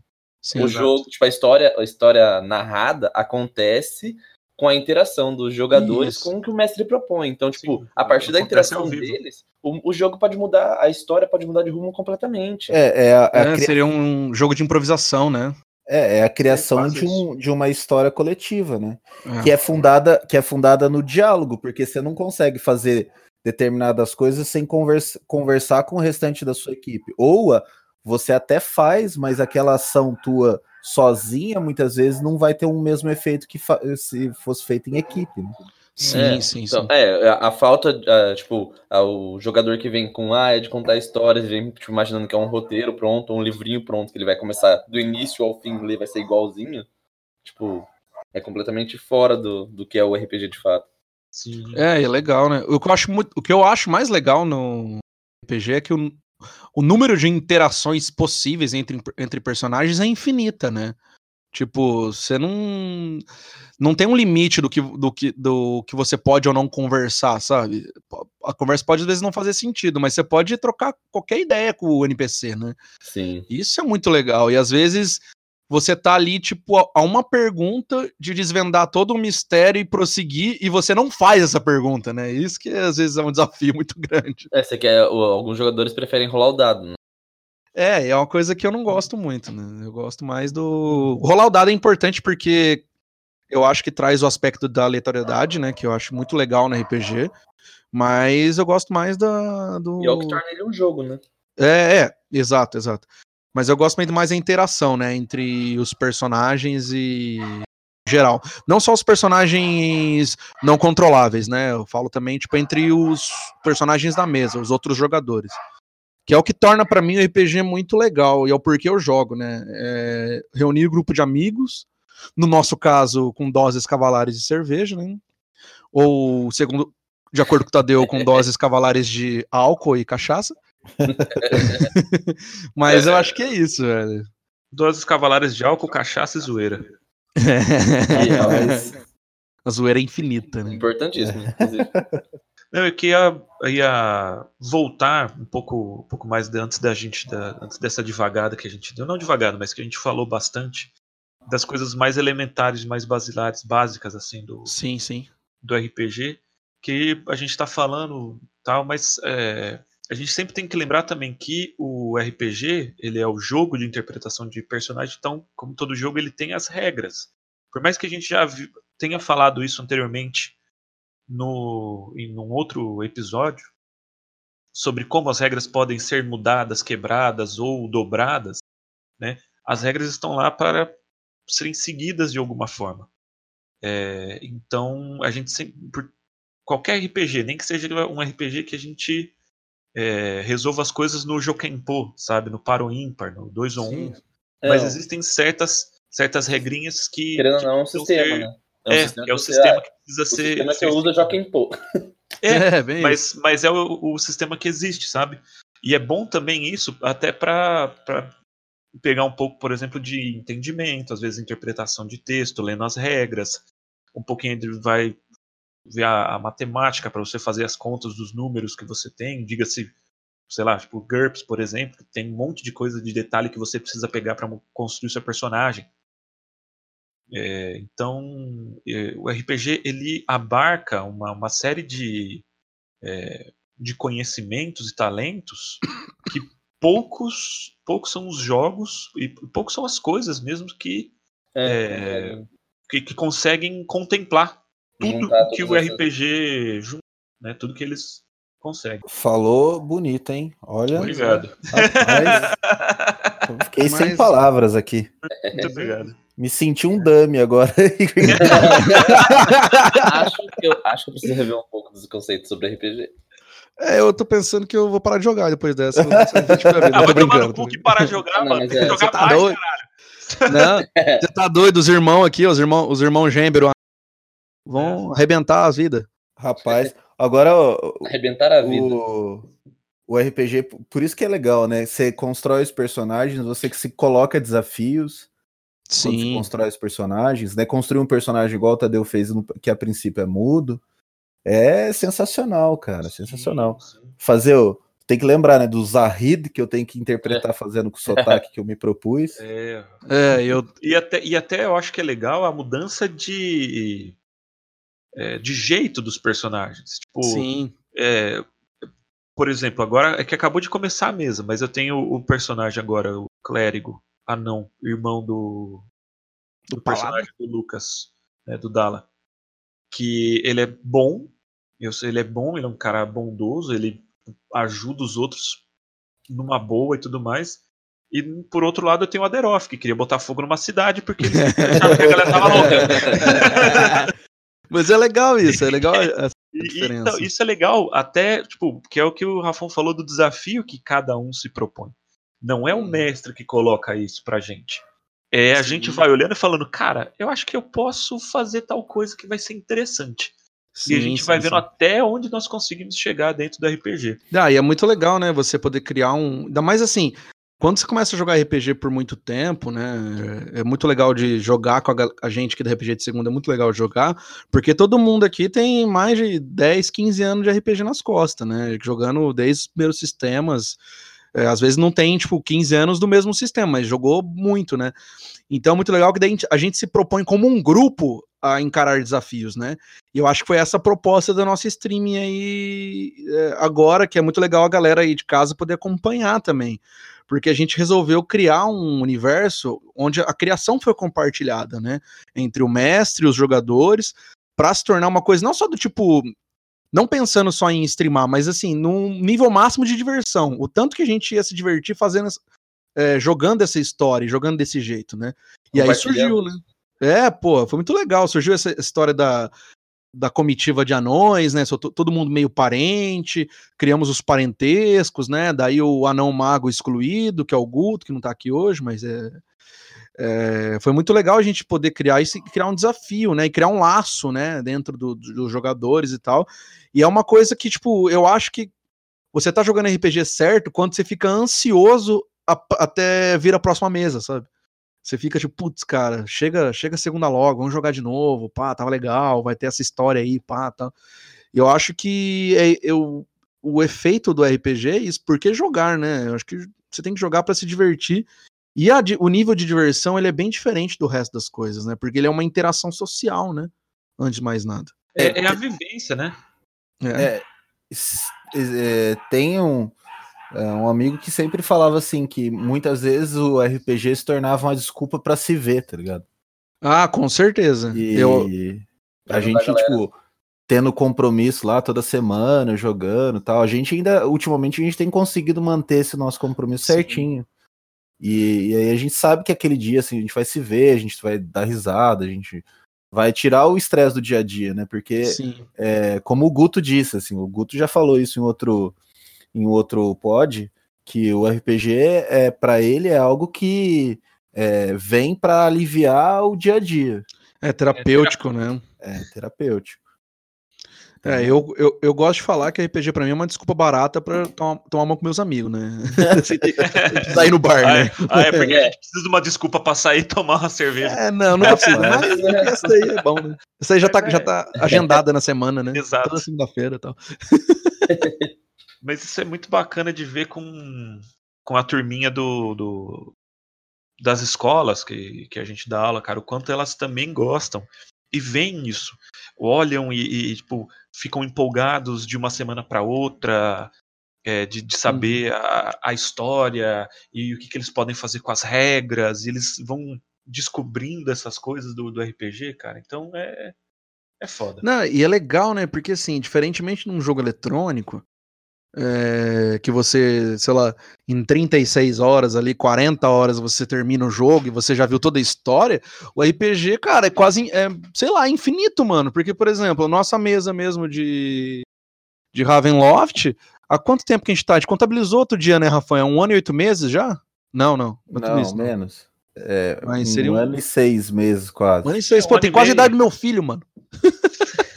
D: O exato. jogo, tipo, a história, a história narrada acontece com a interação dos jogadores Isso. com o que o mestre propõe. Então, tipo, Sim, a partir da interação deles, o, o, jogo pode mudar, a história pode mudar de rumo completamente.
C: É, é, a, a é cri... seria um jogo de improvisação, né?
A: É, é a criação de, um, de uma história coletiva, né? É. Que é fundada que é fundada no diálogo, porque você não consegue fazer determinadas coisas sem conversa, conversar com o restante da sua equipe. Ou você até faz, mas aquela ação tua sozinha, muitas vezes, não vai ter o mesmo efeito que se fosse feito em equipe. Né?
D: Sim, é, sim, então, sim. É, a, falta, a, tipo, a, o jogador que vem com, ah, é de contar histórias, vem tipo, imaginando que é um roteiro pronto, um livrinho pronto, que ele vai começar do início ao fim, ler, vai ser igualzinho, tipo, é completamente fora do, do que é o RPG de fato.
C: Sim. É, é legal, né? O que eu acho, muito, o que eu acho mais legal no RPG é que o, o número de interações possíveis entre, entre personagens é infinita, né? Tipo, você não não tem um limite do que, do, que, do que você pode ou não conversar, sabe? A conversa pode às vezes não fazer sentido, mas você pode trocar qualquer ideia com o NPC, né?
D: Sim.
C: Isso é muito legal. E às vezes você tá ali, tipo, a uma pergunta de desvendar todo o mistério e prosseguir, e você não faz essa pergunta, né? Isso que às vezes é um desafio muito grande.
D: É, você quer. Alguns jogadores preferem rolar o dado, né?
C: É, é uma coisa que eu não gosto muito, né? Eu gosto mais do. Rolar o dado é importante porque eu acho que traz o aspecto da aleatoriedade, né? Que eu acho muito legal no RPG. Mas eu gosto mais da. Do...
D: E é o que torna ele um jogo, né?
C: É, é, exato, exato. Mas eu gosto muito mais da interação, né, entre os personagens e geral. Não só os personagens não controláveis, né? Eu falo também tipo entre os personagens da mesa, os outros jogadores. Que é o que torna para mim o RPG muito legal e é o porquê eu jogo, né? É reunir um grupo de amigos, no nosso caso com doses cavalares de cerveja, né? Ou segundo de acordo com o Tadeu, com doses cavalares de álcool e cachaça. Mas eu acho que é isso, velho.
B: Doses cavalares de álcool, cachaça e zoeira.
C: A zoeira é infinita, né?
D: Importantíssimo, inclusive.
B: Não, eu queria, ia voltar um pouco, um pouco mais de, antes da gente, da, antes dessa devagada que a gente deu, não devagada, mas que a gente falou bastante das coisas mais elementares, mais basilares, básicas assim do,
C: sim, sim.
B: do RPG, que a gente está falando tal, mas é, a gente sempre tem que lembrar também que o RPG, ele é o jogo de interpretação de personagem, então, como todo jogo, ele tem as regras. Por mais que a gente já tenha falado isso anteriormente no, em um outro episódio, sobre como as regras podem ser mudadas, quebradas ou dobradas, né? as regras estão lá para serem seguidas de alguma forma. É, então, a gente sempre, qualquer RPG, nem que seja um RPG que a gente é, resolva as coisas no Jokenpo, sabe? No paro ímpar, no 2 ou 1. Um. Mas é, existem certas, certas regrinhas que.
D: Querendo ou não, é um sistema, ser... né?
B: É, um é, sistema é o sistema que precisa
D: o
B: ser.
D: O sistema
B: que
D: usa Jokenpo.
B: É, é mas, mas é o, o, sistema que existe, sabe? E é bom também isso, até para pegar um pouco, por exemplo, de entendimento, às vezes interpretação de texto, lendo as regras. Um pouquinho de vai ver a, a matemática para você fazer as contas dos números que você tem, diga-se, sei lá, tipo GURPS, por exemplo, tem um monte de coisa de detalhe que você precisa pegar para construir seu personagem. É, então, é, o RPG ele abarca uma, uma série de, é, de conhecimentos e talentos que poucos, poucos são os jogos e poucos são as coisas mesmo que, é, é, que, que, conseguem contemplar tudo que o RPG junta, né, tudo que eles conseguem.
A: Falou bonito, hein? Olha.
B: Obrigado.
A: Rapaz, fiquei Mas... sem palavras aqui.
B: Muito obrigado.
A: Me senti um dummy agora.
D: acho, que eu, acho que eu preciso rever um pouco dos conceitos sobre RPG.
C: É, eu tô pensando que eu vou parar de jogar depois dessa.
B: ah, vai tomar no cu que parar de jogar, não, mano. É, jogar
C: tá mais, doido? caralho. Não, você tá doido, os irmãos aqui, os irmãos, os irmãos Gêmbero vão é. arrebentar as vidas.
A: Rapaz, agora.
D: Arrebentar a vida.
A: O, o RPG, por isso que é legal, né? Você constrói os personagens, você que se coloca desafios.
C: Sim.
A: Você constrói os personagens, né? Construir um personagem igual o Tadeu fez, que a princípio é mudo. É sensacional, cara. Sensacional. Sim, sim. Fazer o. Tem que lembrar, né, do Zahid, que eu tenho que interpretar é. fazendo com o sotaque que eu me propus.
B: É, é eu... E até, e até eu acho que é legal a mudança de, é, de jeito dos personagens. Tipo,
C: Sim.
B: É, por exemplo, agora é que acabou de começar a mesa, mas eu tenho o personagem agora, o clérigo, anão, irmão do, do personagem do Lucas, né, do Dala que ele é bom, eu sei, ele é bom, ele é um cara bondoso, ele ajuda os outros numa boa e tudo mais. E por outro lado eu tenho o Aderoff, que queria botar fogo numa cidade porque ele achava que a galera tava louca.
C: Mas é legal isso, é legal essa diferença.
B: Então, isso é legal, até, tipo, que é o que o Rafão falou do desafio que cada um se propõe. Não é o mestre que coloca isso pra gente. É, a Sim. gente vai olhando e falando, cara, eu acho que eu posso fazer tal coisa que vai ser interessante. Sim, e a gente sim, vai vendo sim. até onde nós conseguimos chegar dentro do RPG.
C: Ah, e é muito legal, né? Você poder criar um. Ainda mais assim, quando você começa a jogar RPG por muito tempo, né? É muito legal de jogar com a, gente aqui do RPG de segunda, é muito legal jogar, porque todo mundo aqui tem mais de 10, 15 anos de RPG nas costas, né? Jogando desde os primeiros sistemas. É, às vezes não tem, tipo, 15 anos do mesmo sistema, mas jogou muito, né? Então é muito legal que a gente se propõe como um grupo a encarar desafios, né? E eu acho que foi essa a proposta da nossa streaming aí é, agora, que é muito legal a galera aí de casa poder acompanhar também. Porque a gente resolveu criar um universo onde a criação foi compartilhada, né? Entre o mestre e os jogadores, para se tornar uma coisa não só do tipo não pensando só em streamar, mas assim, num nível máximo de diversão. O tanto que a gente ia se divertir fazendo, é, jogando essa história, jogando desse jeito, né? E aí surgiu, né? É, pô, foi muito legal. Surgiu essa história da, da comitiva de anões, né? Todo mundo meio parente, criamos os parentescos, né? Daí o anão mago excluído, que é o Guto, que não tá aqui hoje, mas é, é, foi muito legal a gente poder criar isso criar um desafio, né? E criar um laço, né? Dentro do, dos jogadores e tal. E é uma coisa que, tipo, eu acho que você tá jogando RPG certo quando você fica ansioso a, até vir a próxima mesa, sabe? Você fica tipo, putz, cara, chega, chega segunda logo, vamos jogar de novo, pá, tava legal, vai ter essa história aí, pá, tá. Eu acho que é, eu, o efeito do RPG é isso, porque jogar, né? Eu acho que você tem que jogar para se divertir e a, o nível de diversão ele é bem diferente do resto das coisas, né? Porque ele é uma interação social, né? Antes de mais nada.
B: É, é a vivência, né?
A: É. é, é tem um, é, um amigo que sempre falava assim que muitas vezes o RPG se tornava uma desculpa para se ver, tá ligado?
C: Ah, com certeza.
A: E Eu... a gente, tipo, tendo compromisso lá toda semana, jogando tal. A gente ainda, ultimamente, a gente tem conseguido manter esse nosso compromisso Sim. certinho. E, e, aí a gente sabe que aquele dia assim, a gente vai se ver, a gente vai dar risada, a gente vai tirar o estresse do dia a dia, né? Porque, é, como o Guto disse, assim, o Guto já falou isso em outro, em outro pod, que o RPG é para ele é algo que é, vem para aliviar o dia a dia.
C: É terapêutico, é né?
A: É terapêutico.
C: É, eu, eu, eu gosto de falar que RPG pra mim é uma desculpa barata pra tomar, tomar uma com meus amigos, né? sair no bar,
B: ah,
C: né?
B: É, ah, é porque a gente precisa de uma desculpa pra sair e tomar uma cerveja.
C: É, não, não precisa. Mas essa aí é bom, né? Essa aí já tá, já tá agendada na semana, né?
B: Exato.
C: Toda segunda-feira e tal.
B: Mas isso é muito bacana de ver com, com a turminha do, do, das escolas que, que a gente dá aula, cara, o quanto elas também gostam e veem isso, olham e, e tipo, ficam empolgados de uma semana para outra, é, de, de, saber uhum. a, a, história e o que, que, eles podem fazer com as regras, e eles vão descobrindo essas coisas do, do RPG, cara. Então é, é foda.
C: Não, e é legal, né? Porque assim, diferentemente num jogo eletrônico, é, que você, sei lá, em 36 horas ali, 40 horas você termina o jogo e você já viu toda a história, o RPG, cara, é quase, é, sei lá, infinito, mano. Porque, por exemplo, a nossa mesa mesmo de, de Ravenloft, há quanto tempo que a gente tá? A gente contabilizou outro dia, né, Rafael? Um ano e oito meses já? Não, não.
A: Não, meses, menos. É, Mas seria um, um ano e seis meses, quase.
C: Um ano e seis, é, pô, tem quase a idade do meu filho, mano.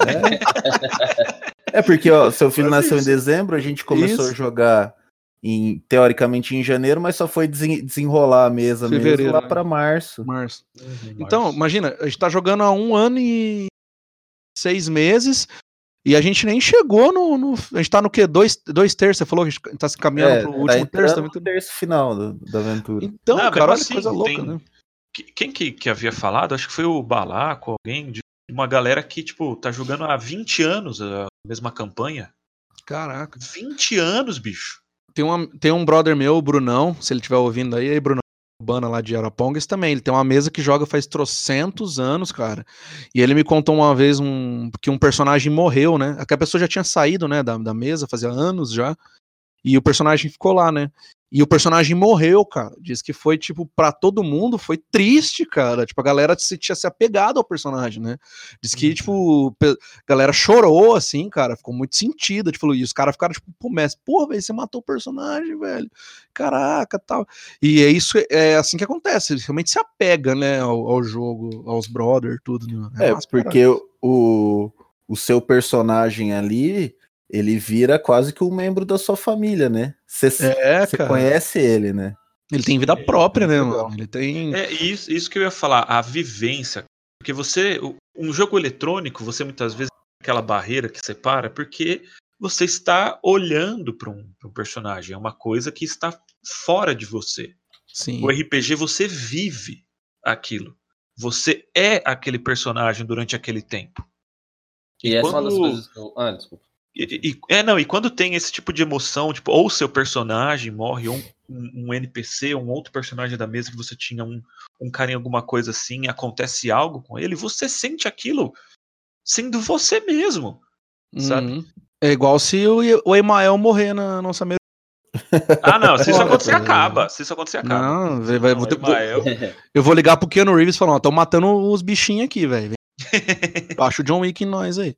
A: É. É porque ó, seu filho nasceu isso. em dezembro, a gente começou isso. a jogar em, teoricamente em janeiro, mas só foi desenrolar a mesa Fevereiro, mesmo lá né? para março.
C: Março. Uhum, então, março. imagina, a gente tá jogando há um ano e seis meses. E a gente nem chegou no. no a gente tá no quê? Dois, dois terços? Você falou que a gente tá se caminhando é, pro tá último
A: tá terço. Tá terço final do, da aventura.
C: Então, Não, cara, olha assim, coisa louca, tem... né?
B: Quem que, que havia falado? Acho que foi o Balaco, alguém de uma galera que, tipo, tá jogando há 20 anos a mesma campanha.
C: Caraca.
B: 20 anos, bicho.
C: Tem, uma, tem um brother meu, o Brunão, se ele estiver ouvindo aí, aí Brunão, Urbana lá de Arapongas também. Ele tem uma mesa que joga faz trocentos anos, cara. E ele me contou uma vez um, que um personagem morreu, né? Que a pessoa já tinha saído, né, da, da mesa, fazia anos já. E o personagem ficou lá, né? E o personagem morreu, cara. Diz que foi, tipo, para todo mundo, foi triste, cara. Tipo, a galera se tinha se apegado ao personagem, né? Diz que, uhum. tipo, a galera chorou, assim, cara. Ficou muito sentida. Tipo, e os caras ficaram, tipo, pô, mestre, porra, velho, você matou o personagem, velho. Caraca, tal. E é isso, é assim que acontece. Ele realmente se apega, né, ao, ao jogo, aos brothers, tudo. Né?
A: É, é porque o, o seu personagem ali ele vira quase que um membro da sua família, né? Você é, conhece ele, né?
C: Ele tem vida própria, né, mano? Ele tem.
B: É isso, isso que eu ia falar, a vivência. Porque você, um jogo eletrônico, você muitas vezes aquela barreira que separa, porque você está olhando para um, um, personagem, é uma coisa que está fora de você.
C: Sim.
B: O RPG você vive aquilo. Você é aquele personagem durante aquele tempo.
D: E, e essa quando... é uma das coisas que eu... Ah, desculpa.
B: E, e, é, não, e quando tem esse tipo de emoção, tipo, ou seu personagem morre, ou um, um, NPC, um outro personagem da mesa que você tinha um, um carinho, alguma coisa assim, acontece algo com ele, você sente aquilo sendo você mesmo, sabe? Uhum.
C: É igual se o, o Emael morrer na nossa mesa.
B: Ah, não, se isso acontecer, acaba. Se isso acontecer, acaba.
C: Não, vai, vai, vou, Emael... eu vou ligar pro Keanu Reeves e falar, ó, tô matando os bichinhos aqui, velho. Baixa o John Wick em nós aí.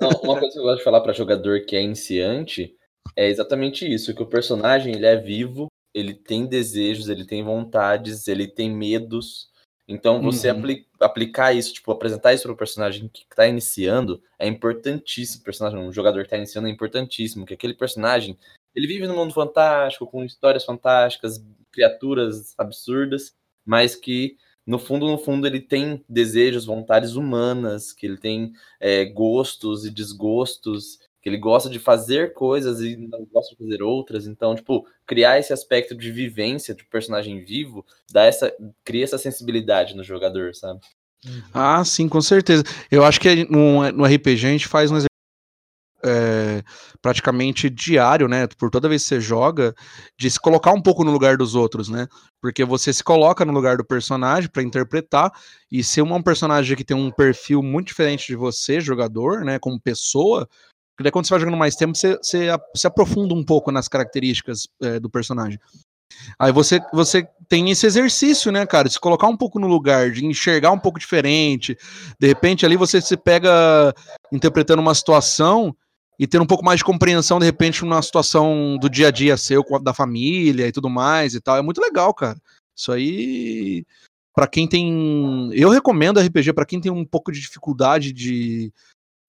D: Não, uma coisa que eu gosto de falar para jogador que é iniciante é exatamente isso, que o personagem ele é vivo, ele tem desejos, ele tem vontades, ele tem medos. Então você uhum. apli aplicar isso, tipo, apresentar isso para o personagem que está iniciando é importantíssimo. O personagem, um jogador que está iniciando é importantíssimo, que aquele personagem ele vive num mundo fantástico, com histórias fantásticas, criaturas absurdas, mas que no fundo, no fundo, ele tem desejos, vontades humanas, que ele tem é, gostos e desgostos, que ele gosta de fazer coisas e não gosta de fazer outras. Então, tipo, criar esse aspecto de vivência de personagem vivo, dá essa, cria essa sensibilidade no jogador, sabe?
C: Ah, sim, com certeza. Eu acho que no, no RPG a gente faz um é, praticamente diário, né? Por toda vez que você joga, de se colocar um pouco no lugar dos outros, né? Porque você se coloca no lugar do personagem para interpretar, e se um personagem que tem um perfil muito diferente de você, jogador, né? Como pessoa, daí quando você vai jogando mais tempo, você, você se aprofunda um pouco nas características é, do personagem. Aí você, você tem esse exercício, né, cara? Se colocar um pouco no lugar, de enxergar um pouco diferente. De repente ali você se pega interpretando uma situação e ter um pouco mais de compreensão, de repente, numa situação do dia a dia seu, da família e tudo mais e tal. É muito legal, cara. Isso aí, para quem tem. Eu recomendo RPG para quem tem um pouco de dificuldade de,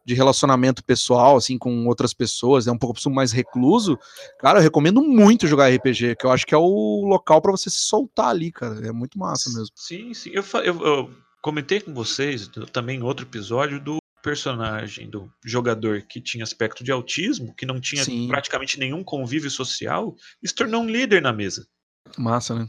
C: de relacionamento pessoal, assim, com outras pessoas, é um pouco mais recluso. Cara, eu recomendo muito jogar RPG, que eu acho que é o local para você se soltar ali, cara. É muito massa mesmo.
B: Sim, sim. Eu, eu, eu comentei com vocês também em outro episódio do personagem do jogador que tinha aspecto de autismo, que não tinha Sim. praticamente nenhum convívio social, se tornou um líder na mesa.
C: Massa, né?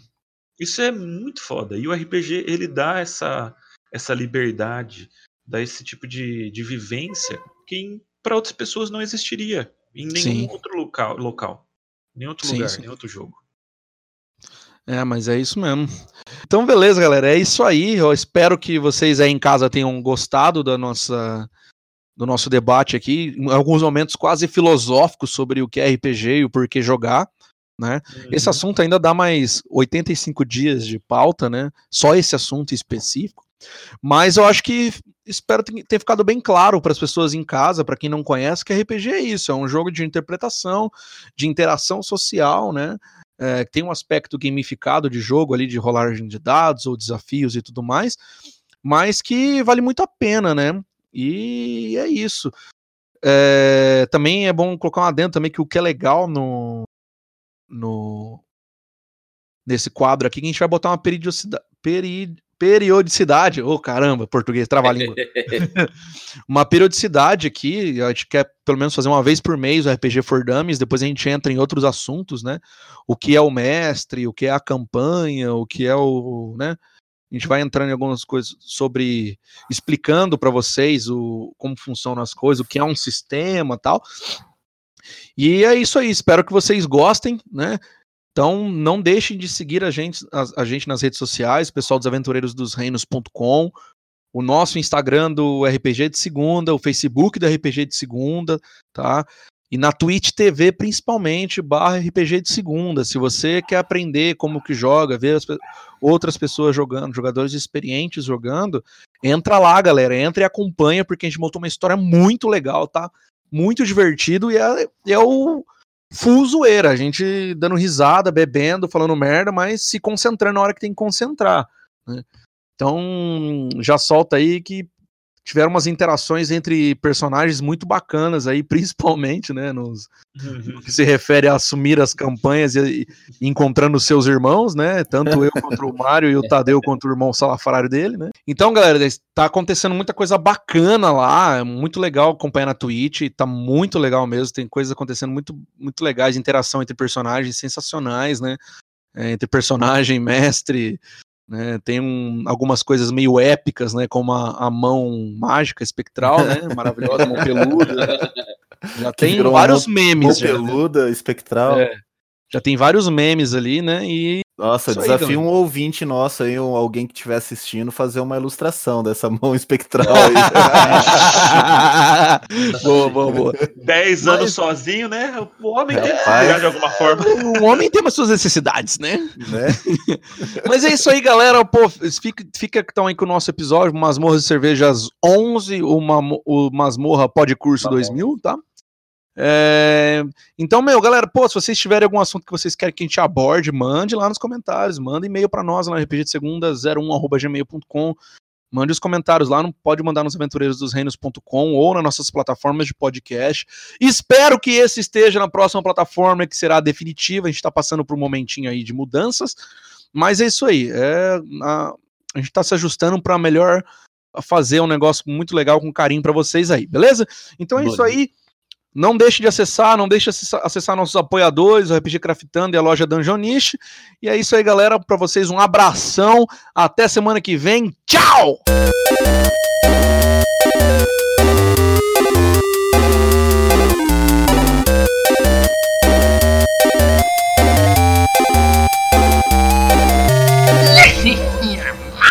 B: Isso é muito foda. E o RPG, ele dá essa, essa liberdade, dá esse tipo de, de vivência que para outras pessoas não existiria em nenhum sim. outro local, local. Nenhum outro sim, lugar, sim. nenhum outro jogo.
C: É, mas é isso mesmo. Então, beleza, galera. É isso aí. Eu espero que vocês aí em casa tenham gostado da nossa, do nosso debate aqui. Em alguns momentos quase filosóficos sobre o que é RPG e o porquê jogar. Né? Uhum. Esse assunto ainda dá mais 85 dias de pauta, né? Só esse assunto específico. Mas eu acho que espero ter ficado bem claro para as pessoas em casa, para quem não conhece, que RPG é isso, é um jogo de interpretação, de interação social, né? É, tem um aspecto gamificado de jogo ali, de rolagem de dados ou desafios e tudo mais, mas que vale muito a pena, né? E é isso. É, também é bom colocar uma dentro também que o que é legal no, no nesse quadro aqui, que a gente vai botar uma periodicidade, peri, periodicidade, ô oh, caramba, português, trava-língua. uma periodicidade aqui, a gente quer pelo menos fazer uma vez por mês o RPG for Dummies, depois a gente entra em outros assuntos, né? O que é o mestre, o que é a campanha, o que é o, né? A gente vai entrando em algumas coisas sobre explicando para vocês o como funcionam as coisas, o que é um sistema, tal. E é isso aí, espero que vocês gostem, né? Então, não deixem de seguir a gente, a, a gente nas redes sociais, pessoal dos aventureiros dos reinos.com, o nosso Instagram do RPG de segunda, o Facebook do RPG de segunda, tá? E na Twitch TV, principalmente, barra RPG de segunda. Se você quer aprender como que joga, ver as, outras pessoas jogando, jogadores experientes jogando, entra lá, galera. Entra e acompanha, porque a gente montou uma história muito legal, tá? Muito divertido e é, é o full zoeira, a gente dando risada, bebendo, falando merda, mas se concentrando na hora que tem que concentrar. Né? Então, já solta aí que tiveram umas interações entre personagens muito bacanas aí, principalmente, né, nos, no que se refere a assumir as campanhas e, e encontrando seus irmãos, né, tanto eu contra o Mário e o Tadeu contra o irmão salafrário dele, né. Então, galera, tá acontecendo muita coisa bacana lá, é muito legal acompanhar na Twitch, tá muito legal mesmo, tem coisas acontecendo muito, muito legais, interação entre personagens sensacionais, né, é, entre personagem, mestre, né, tem um, algumas coisas meio épicas, né? Como a, a mão mágica espectral, né? Maravilhosa, mão peluda. Já tem vários memes.
A: Mão peluda, já, espectral. É,
C: já tem vários memes ali, né? E
A: nossa, Isso desafio aí, um ouvinte nosso aí, um, alguém que estiver assistindo, fazer uma ilustração dessa mão espectral aí.
B: boa, boa, boa. Dez Mas... anos sozinho, né? O homem tem que de alguma forma.
C: O homem tem as suas necessidades, né? né? Mas é isso aí, galera. Pô, fica, fica então aí com o nosso episódio, Masmorras e Cervejas 11, uma, o Masmorra Pod Curso tá 2000, tá? É... Então, meu, galera, pô, se vocês tiverem algum assunto que vocês querem que a gente aborde, mande lá nos comentários, manda e-mail para nós lá no RPG de segunda 01@gmail.com. Mande os comentários lá, não pode mandar nos aventureirosdosreinos.com ou nas nossas plataformas de podcast. Espero que esse esteja na próxima plataforma, que será definitiva. A gente está passando por um momentinho aí de mudanças, mas é isso aí. É, a, a gente está se ajustando para melhor fazer um negócio muito legal com carinho para vocês aí, beleza? Então é isso aí. Não deixe de acessar, não deixe de acessar nossos apoiadores, o RPG Craftando e a loja Dungeonish. E é isso aí, galera. Para vocês, um abração. Até semana que vem. Tchau!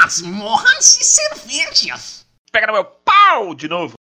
B: Masmorras e cervejas. Pega no meu pau de novo.